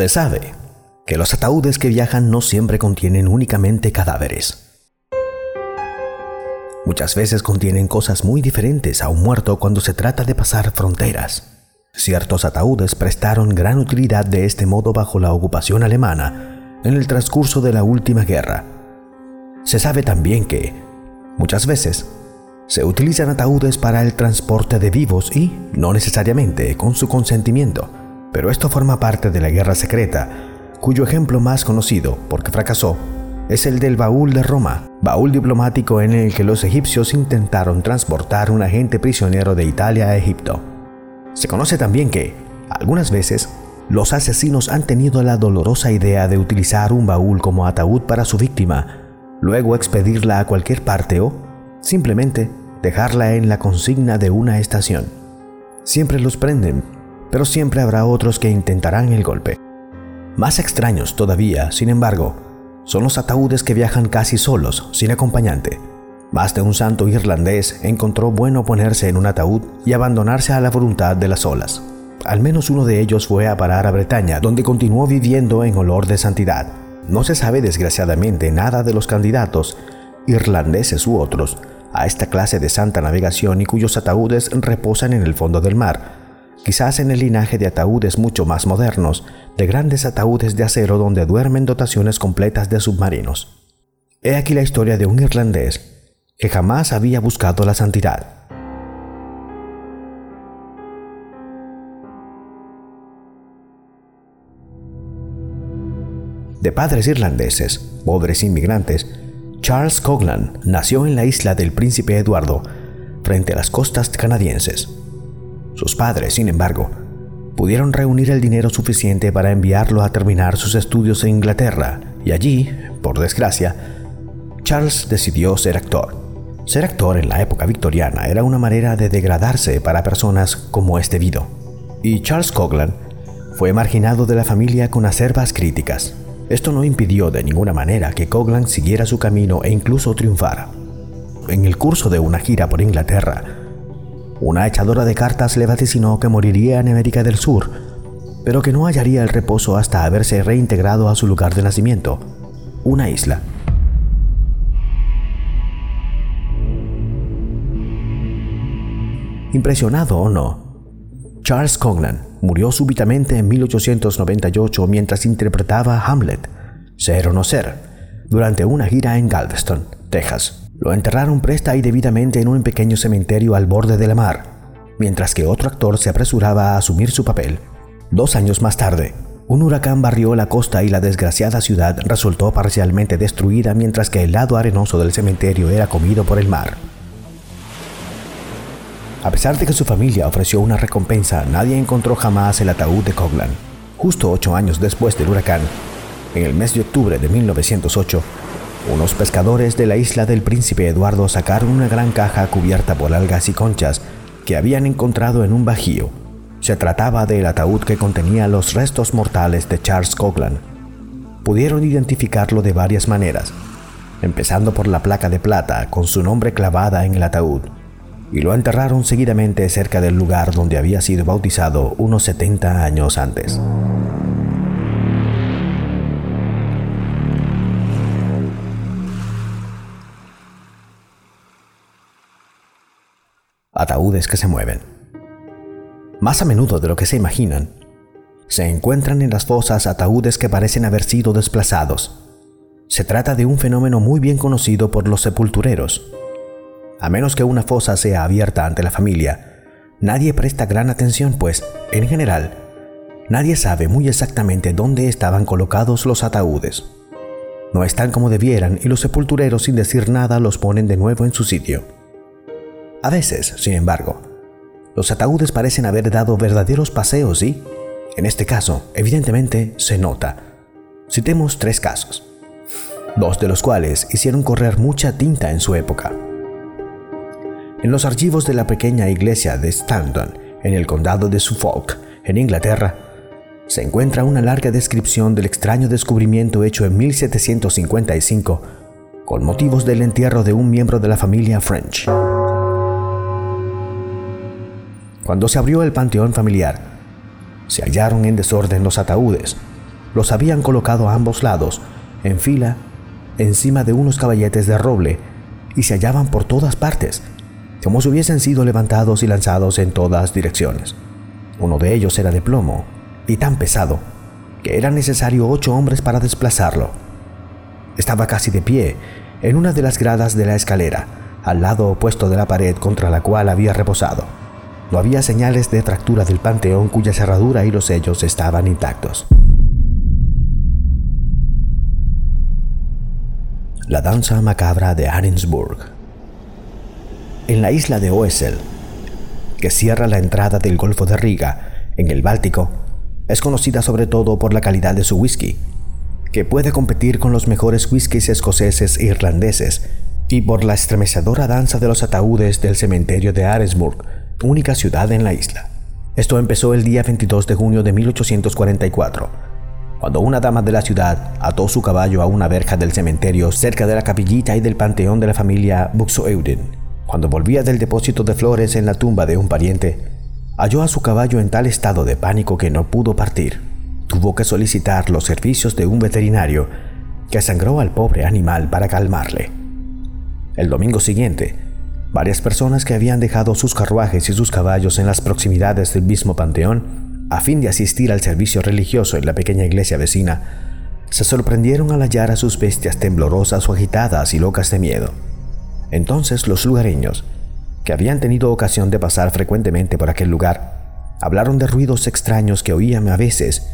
Se sabe que los ataúdes que viajan no siempre contienen únicamente cadáveres. Muchas veces contienen cosas muy diferentes a un muerto cuando se trata de pasar fronteras. Ciertos ataúdes prestaron gran utilidad de este modo bajo la ocupación alemana en el transcurso de la última guerra. Se sabe también que, muchas veces, se utilizan ataúdes para el transporte de vivos y, no necesariamente, con su consentimiento, pero esto forma parte de la guerra secreta cuyo ejemplo más conocido, porque fracasó, es el del baúl de Roma, baúl diplomático en el que los egipcios intentaron transportar un agente prisionero de Italia a Egipto. Se conoce también que, algunas veces, los asesinos han tenido la dolorosa idea de utilizar un baúl como ataúd para su víctima, luego expedirla a cualquier parte o, simplemente, dejarla en la consigna de una estación. Siempre los prenden, pero siempre habrá otros que intentarán el golpe. Más extraños todavía, sin embargo, son los ataúdes que viajan casi solos, sin acompañante. Más de un santo irlandés encontró bueno ponerse en un ataúd y abandonarse a la voluntad de las olas. Al menos uno de ellos fue a parar a Bretaña, donde continuó viviendo en olor de santidad. No se sabe desgraciadamente nada de los candidatos, irlandeses u otros, a esta clase de santa navegación y cuyos ataúdes reposan en el fondo del mar, quizás en el linaje de ataúdes mucho más modernos, de grandes ataúdes de acero donde duermen dotaciones completas de submarinos. He aquí la historia de un irlandés que jamás había buscado la santidad. De padres irlandeses, pobres inmigrantes, Charles Coglan nació en la isla del Príncipe Eduardo, frente a las costas canadienses. Sus padres, sin embargo, pudieron reunir el dinero suficiente para enviarlo a terminar sus estudios en Inglaterra y allí, por desgracia, Charles decidió ser actor. Ser actor en la época victoriana era una manera de degradarse para personas como es debido. Y Charles Coglan fue marginado de la familia con acervas críticas. Esto no impidió de ninguna manera que Coglan siguiera su camino e incluso triunfara. En el curso de una gira por Inglaterra, una echadora de cartas le vaticinó que moriría en América del Sur, pero que no hallaría el reposo hasta haberse reintegrado a su lugar de nacimiento, una isla. Impresionado o no, Charles Coglan murió súbitamente en 1898 mientras interpretaba Hamlet, Ser o no ser, durante una gira en Galveston, Texas. Lo enterraron presta y debidamente en un pequeño cementerio al borde de la mar, mientras que otro actor se apresuraba a asumir su papel. Dos años más tarde, un huracán barrió la costa y la desgraciada ciudad resultó parcialmente destruida mientras que el lado arenoso del cementerio era comido por el mar. A pesar de que su familia ofreció una recompensa, nadie encontró jamás el ataúd de Coglan. Justo ocho años después del huracán, en el mes de octubre de 1908, unos pescadores de la isla del Príncipe Eduardo sacaron una gran caja cubierta por algas y conchas que habían encontrado en un bajío. Se trataba del ataúd que contenía los restos mortales de Charles Coglan. Pudieron identificarlo de varias maneras, empezando por la placa de plata con su nombre clavada en el ataúd, y lo enterraron seguidamente cerca del lugar donde había sido bautizado unos 70 años antes. Ataúdes que se mueven. Más a menudo de lo que se imaginan, se encuentran en las fosas ataúdes que parecen haber sido desplazados. Se trata de un fenómeno muy bien conocido por los sepultureros. A menos que una fosa sea abierta ante la familia, nadie presta gran atención, pues, en general, nadie sabe muy exactamente dónde estaban colocados los ataúdes. No están como debieran y los sepultureros sin decir nada los ponen de nuevo en su sitio. A veces, sin embargo, los ataúdes parecen haber dado verdaderos paseos y, en este caso, evidentemente, se nota. Citemos tres casos, dos de los cuales hicieron correr mucha tinta en su época. En los archivos de la pequeña iglesia de Stanton, en el condado de Suffolk, en Inglaterra, se encuentra una larga descripción del extraño descubrimiento hecho en 1755 con motivos del entierro de un miembro de la familia French. Cuando se abrió el panteón familiar, se hallaron en desorden los ataúdes, los habían colocado a ambos lados, en fila, encima de unos caballetes de roble, y se hallaban por todas partes, como si hubiesen sido levantados y lanzados en todas direcciones. Uno de ellos era de plomo, y tan pesado, que era necesario ocho hombres para desplazarlo. Estaba casi de pie, en una de las gradas de la escalera, al lado opuesto de la pared contra la cual había reposado. No había señales de fractura del panteón cuya cerradura y los sellos estaban intactos. La danza macabra de Arendsburg. En la isla de Oesel, que cierra la entrada del Golfo de Riga, en el Báltico, es conocida sobre todo por la calidad de su whisky, que puede competir con los mejores whiskies escoceses e irlandeses, y por la estremecedora danza de los ataúdes del cementerio de Aresburg, única ciudad en la isla. Esto empezó el día 22 de junio de 1844, cuando una dama de la ciudad ató su caballo a una verja del cementerio cerca de la capillita y del panteón de la familia Buxoeuden. Cuando volvía del depósito de flores en la tumba de un pariente, halló a su caballo en tal estado de pánico que no pudo partir. Tuvo que solicitar los servicios de un veterinario que sangró al pobre animal para calmarle. El domingo siguiente, varias personas que habían dejado sus carruajes y sus caballos en las proximidades del mismo panteón, a fin de asistir al servicio religioso en la pequeña iglesia vecina, se sorprendieron al hallar a sus bestias temblorosas o agitadas y locas de miedo. Entonces los lugareños, que habían tenido ocasión de pasar frecuentemente por aquel lugar, hablaron de ruidos extraños que oían a veces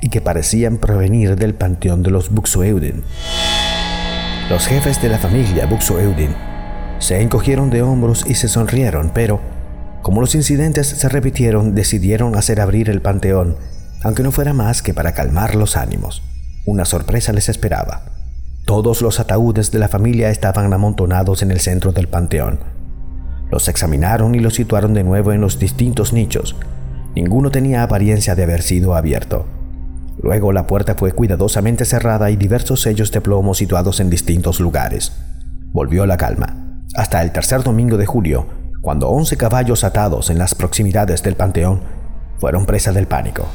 y que parecían provenir del panteón de los Buxoeuden. Los jefes de la familia Buxo-Eudin se encogieron de hombros y se sonrieron, pero como los incidentes se repitieron, decidieron hacer abrir el panteón, aunque no fuera más que para calmar los ánimos. Una sorpresa les esperaba. Todos los ataúdes de la familia estaban amontonados en el centro del panteón. Los examinaron y los situaron de nuevo en los distintos nichos. Ninguno tenía apariencia de haber sido abierto. Luego la puerta fue cuidadosamente cerrada y diversos sellos de plomo situados en distintos lugares. Volvió la calma, hasta el tercer domingo de julio, cuando once caballos atados en las proximidades del panteón fueron presa del pánico.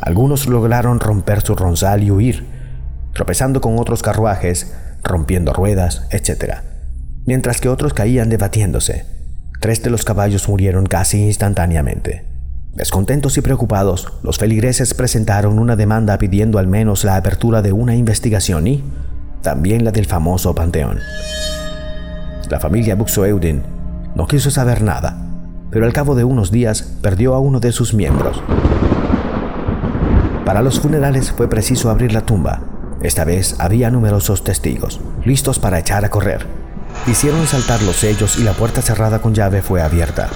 Algunos lograron romper su ronzal y huir, tropezando con otros carruajes, rompiendo ruedas, etc. Mientras que otros caían debatiéndose. Tres de los caballos murieron casi instantáneamente. Descontentos y preocupados, los feligreses presentaron una demanda pidiendo al menos la apertura de una investigación y también la del famoso panteón. La familia Buxoeuden no quiso saber nada, pero al cabo de unos días perdió a uno de sus miembros. Para los funerales fue preciso abrir la tumba. Esta vez había numerosos testigos, listos para echar a correr. Hicieron saltar los sellos y la puerta cerrada con llave fue abierta.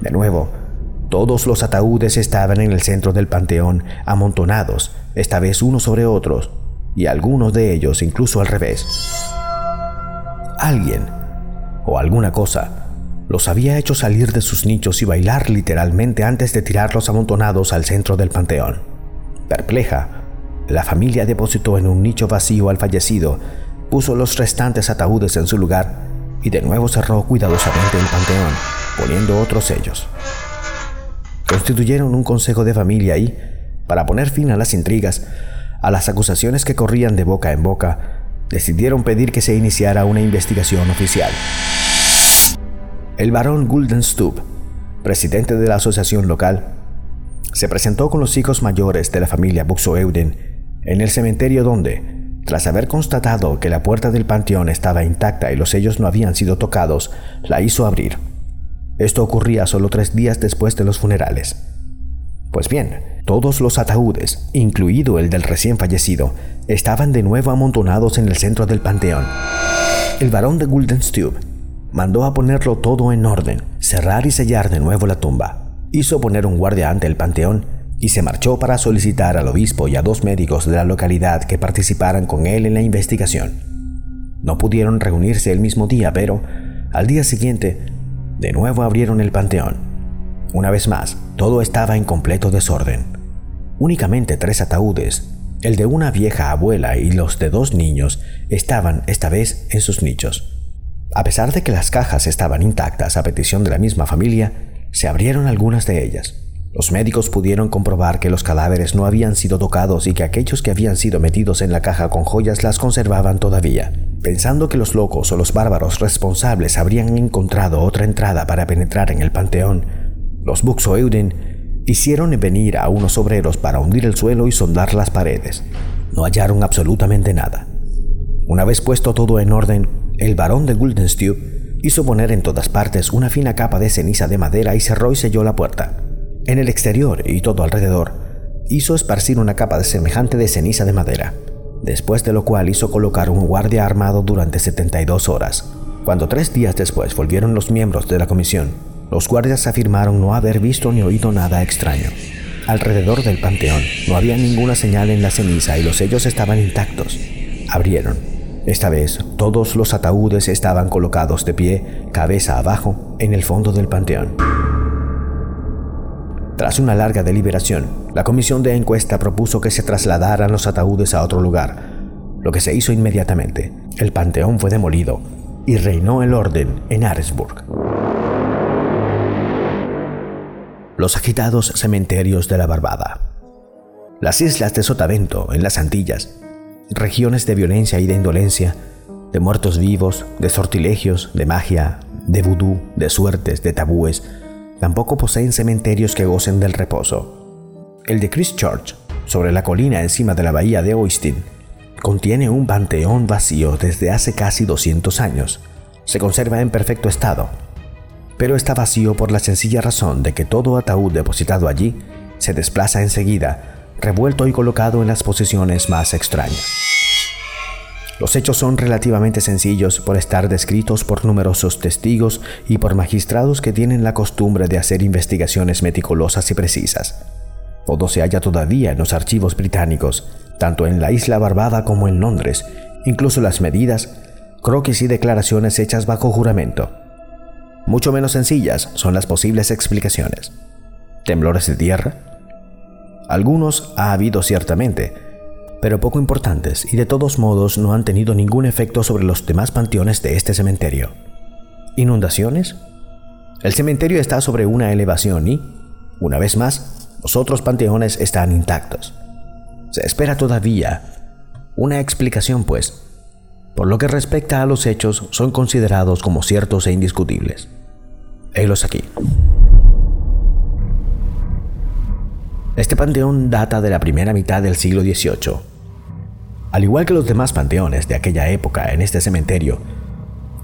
De nuevo, todos los ataúdes estaban en el centro del panteón, amontonados, esta vez unos sobre otros, y algunos de ellos incluso al revés. Alguien, o alguna cosa, los había hecho salir de sus nichos y bailar literalmente antes de tirarlos amontonados al centro del panteón. Perpleja, la familia depositó en un nicho vacío al fallecido, puso los restantes ataúdes en su lugar y de nuevo cerró cuidadosamente el panteón, poniendo otros sellos constituyeron un consejo de familia y, para poner fin a las intrigas, a las acusaciones que corrían de boca en boca, decidieron pedir que se iniciara una investigación oficial. El barón Guldenstub, presidente de la asociación local, se presentó con los hijos mayores de la familia Buxoeuden en el cementerio donde, tras haber constatado que la puerta del panteón estaba intacta y los sellos no habían sido tocados, la hizo abrir. Esto ocurría solo tres días después de los funerales. Pues bien, todos los ataúdes, incluido el del recién fallecido, estaban de nuevo amontonados en el centro del panteón. El barón de Guldenstube mandó a ponerlo todo en orden, cerrar y sellar de nuevo la tumba. Hizo poner un guardia ante el panteón y se marchó para solicitar al obispo y a dos médicos de la localidad que participaran con él en la investigación. No pudieron reunirse el mismo día, pero al día siguiente de nuevo abrieron el panteón. Una vez más, todo estaba en completo desorden. Únicamente tres ataúdes, el de una vieja abuela y los de dos niños, estaban esta vez en sus nichos. A pesar de que las cajas estaban intactas a petición de la misma familia, se abrieron algunas de ellas. Los médicos pudieron comprobar que los cadáveres no habían sido tocados y que aquellos que habían sido metidos en la caja con joyas las conservaban todavía. Pensando que los locos o los bárbaros responsables habrían encontrado otra entrada para penetrar en el panteón, los Buxoeuden hicieron venir a unos obreros para hundir el suelo y sondar las paredes. No hallaron absolutamente nada. Una vez puesto todo en orden, el barón de Guldenstew hizo poner en todas partes una fina capa de ceniza de madera y cerró y selló la puerta. En el exterior y todo alrededor, hizo esparcir una capa semejante de ceniza de madera, después de lo cual hizo colocar un guardia armado durante 72 horas. Cuando tres días después volvieron los miembros de la comisión, los guardias afirmaron no haber visto ni oído nada extraño. Alrededor del panteón no había ninguna señal en la ceniza y los sellos estaban intactos. Abrieron. Esta vez todos los ataúdes estaban colocados de pie, cabeza abajo, en el fondo del panteón. Tras una larga deliberación, la comisión de encuesta propuso que se trasladaran los ataúdes a otro lugar, lo que se hizo inmediatamente. El panteón fue demolido y reinó el orden en Aresburg. Los agitados cementerios de la Barbada. Las islas de Sotavento, en las Antillas, regiones de violencia y de indolencia, de muertos vivos, de sortilegios, de magia, de vudú, de suertes, de tabúes, Tampoco poseen cementerios que gocen del reposo. El de Christchurch, sobre la colina encima de la bahía de Oistin, contiene un panteón vacío desde hace casi 200 años. Se conserva en perfecto estado, pero está vacío por la sencilla razón de que todo ataúd depositado allí se desplaza enseguida, revuelto y colocado en las posiciones más extrañas. Los hechos son relativamente sencillos por estar descritos por numerosos testigos y por magistrados que tienen la costumbre de hacer investigaciones meticulosas y precisas. Todo se halla todavía en los archivos británicos, tanto en la isla Barbada como en Londres, incluso las medidas, croquis y declaraciones hechas bajo juramento. Mucho menos sencillas son las posibles explicaciones. ¿Temblores de tierra? Algunos ha habido ciertamente, pero poco importantes y de todos modos no han tenido ningún efecto sobre los demás panteones de este cementerio. ¿Inundaciones? El cementerio está sobre una elevación y, una vez más, los otros panteones están intactos. Se espera todavía una explicación, pues. Por lo que respecta a los hechos, son considerados como ciertos e indiscutibles. Helos aquí. Este panteón data de la primera mitad del siglo XVIII. Al igual que los demás panteones de aquella época en este cementerio,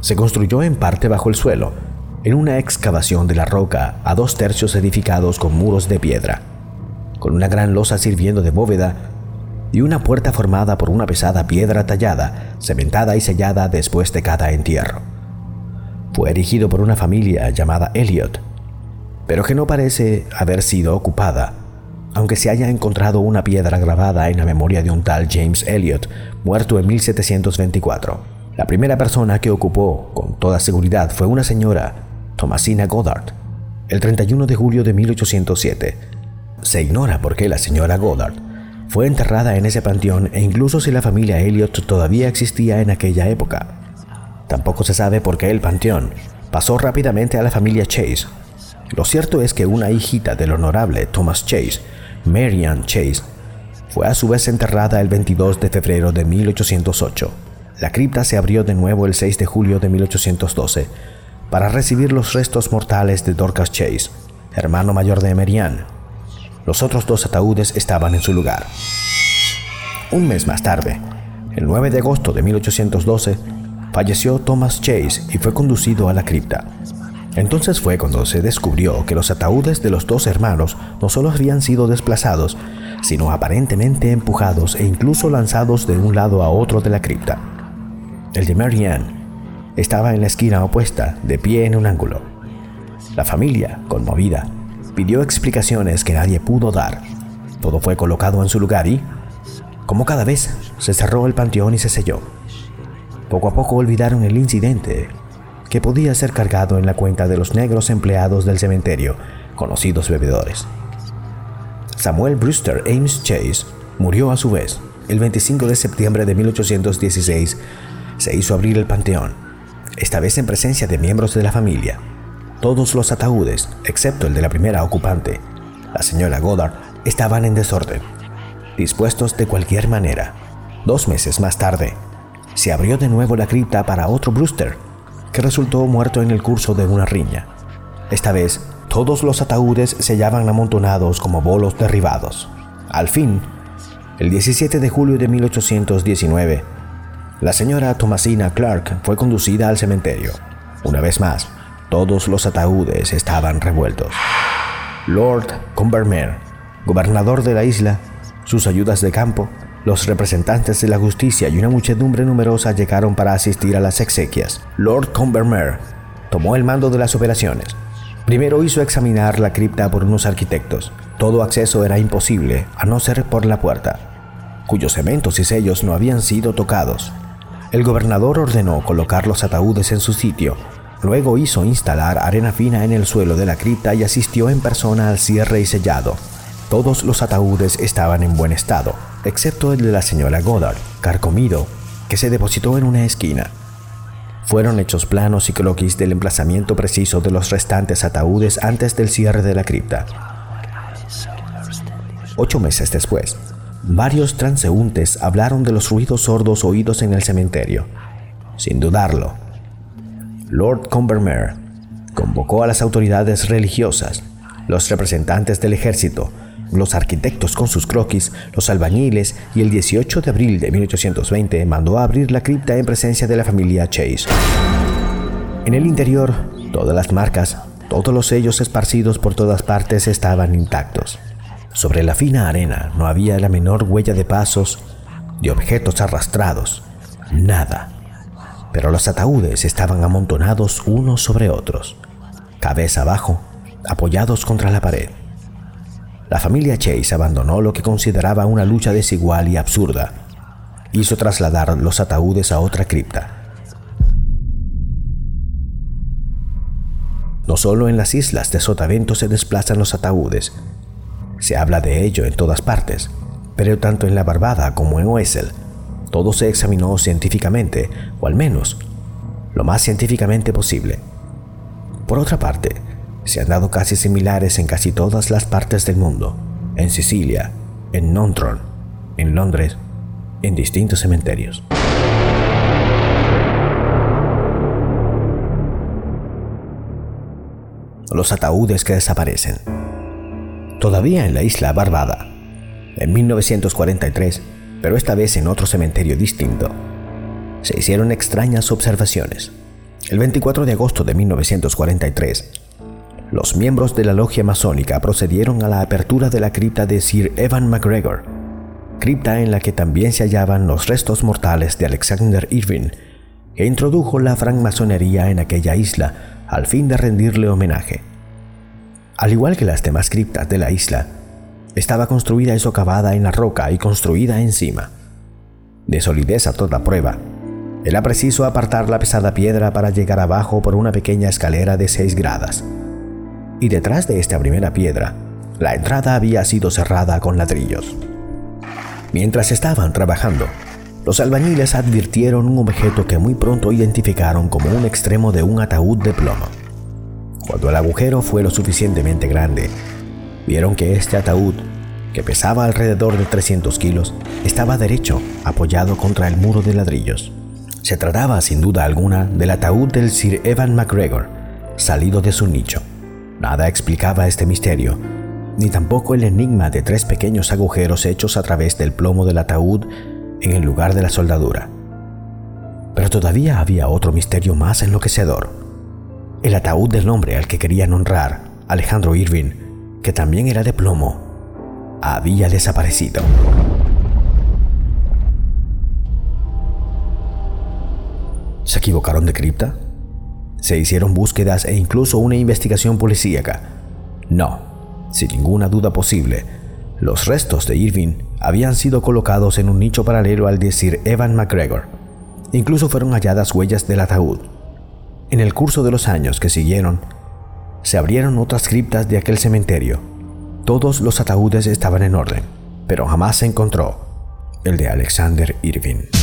se construyó en parte bajo el suelo, en una excavación de la roca a dos tercios edificados con muros de piedra, con una gran losa sirviendo de bóveda y una puerta formada por una pesada piedra tallada, cementada y sellada después de cada entierro. Fue erigido por una familia llamada Elliot, pero que no parece haber sido ocupada aunque se haya encontrado una piedra grabada en la memoria de un tal James Elliot, muerto en 1724. La primera persona que ocupó con toda seguridad fue una señora, Thomasina Goddard, el 31 de julio de 1807. Se ignora por qué la señora Goddard fue enterrada en ese panteón e incluso si la familia Elliot todavía existía en aquella época. Tampoco se sabe por qué el panteón pasó rápidamente a la familia Chase. Lo cierto es que una hijita del honorable Thomas Chase Marian Chase, fue a su vez enterrada el 22 de febrero de 1808. La cripta se abrió de nuevo el 6 de julio de 1812 para recibir los restos mortales de Dorcas Chase, hermano mayor de Marian. Los otros dos ataúdes estaban en su lugar. Un mes más tarde, el 9 de agosto de 1812, falleció Thomas Chase y fue conducido a la cripta. Entonces fue cuando se descubrió que los ataúdes de los dos hermanos no solo habían sido desplazados, sino aparentemente empujados e incluso lanzados de un lado a otro de la cripta. El de Marianne estaba en la esquina opuesta, de pie en un ángulo. La familia, conmovida, pidió explicaciones que nadie pudo dar. Todo fue colocado en su lugar y, como cada vez, se cerró el panteón y se selló. Poco a poco olvidaron el incidente que podía ser cargado en la cuenta de los negros empleados del cementerio, conocidos bebedores. Samuel Brewster Ames Chase murió a su vez. El 25 de septiembre de 1816 se hizo abrir el panteón, esta vez en presencia de miembros de la familia. Todos los ataúdes, excepto el de la primera ocupante, la señora Goddard, estaban en desorden, dispuestos de cualquier manera. Dos meses más tarde, se abrió de nuevo la cripta para otro Brewster, que resultó muerto en el curso de una riña. Esta vez, todos los ataúdes se hallaban amontonados como bolos derribados. Al fin, el 17 de julio de 1819, la señora Thomasina Clark fue conducida al cementerio. Una vez más, todos los ataúdes estaban revueltos. Lord Combermere, gobernador de la isla, sus ayudas de campo, los representantes de la justicia y una muchedumbre numerosa llegaron para asistir a las exequias. Lord Combermere tomó el mando de las operaciones. Primero hizo examinar la cripta por unos arquitectos. Todo acceso era imposible, a no ser por la puerta, cuyos cementos y sellos no habían sido tocados. El gobernador ordenó colocar los ataúdes en su sitio. Luego hizo instalar arena fina en el suelo de la cripta y asistió en persona al cierre y sellado. Todos los ataúdes estaban en buen estado, excepto el de la señora Goddard, carcomido, que se depositó en una esquina. Fueron hechos planos y croquis del emplazamiento preciso de los restantes ataúdes antes del cierre de la cripta. Ocho meses después, varios transeúntes hablaron de los ruidos sordos oídos en el cementerio. Sin dudarlo, Lord Combermere convocó a las autoridades religiosas, los representantes del ejército, los arquitectos con sus croquis, los albañiles y el 18 de abril de 1820 mandó abrir la cripta en presencia de la familia Chase. En el interior, todas las marcas, todos los sellos esparcidos por todas partes estaban intactos. Sobre la fina arena no había la menor huella de pasos, de objetos arrastrados, nada. Pero los ataúdes estaban amontonados unos sobre otros, cabeza abajo, apoyados contra la pared. La familia Chase abandonó lo que consideraba una lucha desigual y absurda. Hizo trasladar los ataúdes a otra cripta. No solo en las islas de Sotavento se desplazan los ataúdes. Se habla de ello en todas partes, pero tanto en la Barbada como en Oesel, todo se examinó científicamente, o al menos lo más científicamente posible. Por otra parte, se han dado casos similares en casi todas las partes del mundo, en Sicilia, en Nontron, en Londres, en distintos cementerios. Los ataúdes que desaparecen. Todavía en la isla Barbada, en 1943, pero esta vez en otro cementerio distinto, se hicieron extrañas observaciones. El 24 de agosto de 1943, los miembros de la logia masónica procedieron a la apertura de la cripta de Sir Evan MacGregor, cripta en la que también se hallaban los restos mortales de Alexander Irving, que introdujo la francmasonería en aquella isla al fin de rendirle homenaje. Al igual que las demás criptas de la isla, estaba construida y socavada en la roca y construida encima. De solidez a toda prueba, era preciso apartar la pesada piedra para llegar abajo por una pequeña escalera de seis gradas y detrás de esta primera piedra, la entrada había sido cerrada con ladrillos. Mientras estaban trabajando, los albañiles advirtieron un objeto que muy pronto identificaron como un extremo de un ataúd de plomo. Cuando el agujero fue lo suficientemente grande, vieron que este ataúd, que pesaba alrededor de 300 kilos, estaba derecho, apoyado contra el muro de ladrillos. Se trataba, sin duda alguna, del ataúd del Sir Evan MacGregor, salido de su nicho. Nada explicaba este misterio, ni tampoco el enigma de tres pequeños agujeros hechos a través del plomo del ataúd en el lugar de la soldadura. Pero todavía había otro misterio más enloquecedor. El ataúd del hombre al que querían honrar, Alejandro Irving, que también era de plomo, había desaparecido. ¿Se equivocaron de cripta? Se hicieron búsquedas e incluso una investigación policíaca. No, sin ninguna duda posible, los restos de Irving habían sido colocados en un nicho paralelo al de Sir Evan McGregor. Incluso fueron halladas huellas del ataúd. En el curso de los años que siguieron, se abrieron otras criptas de aquel cementerio. Todos los ataúdes estaban en orden, pero jamás se encontró el de Alexander Irving.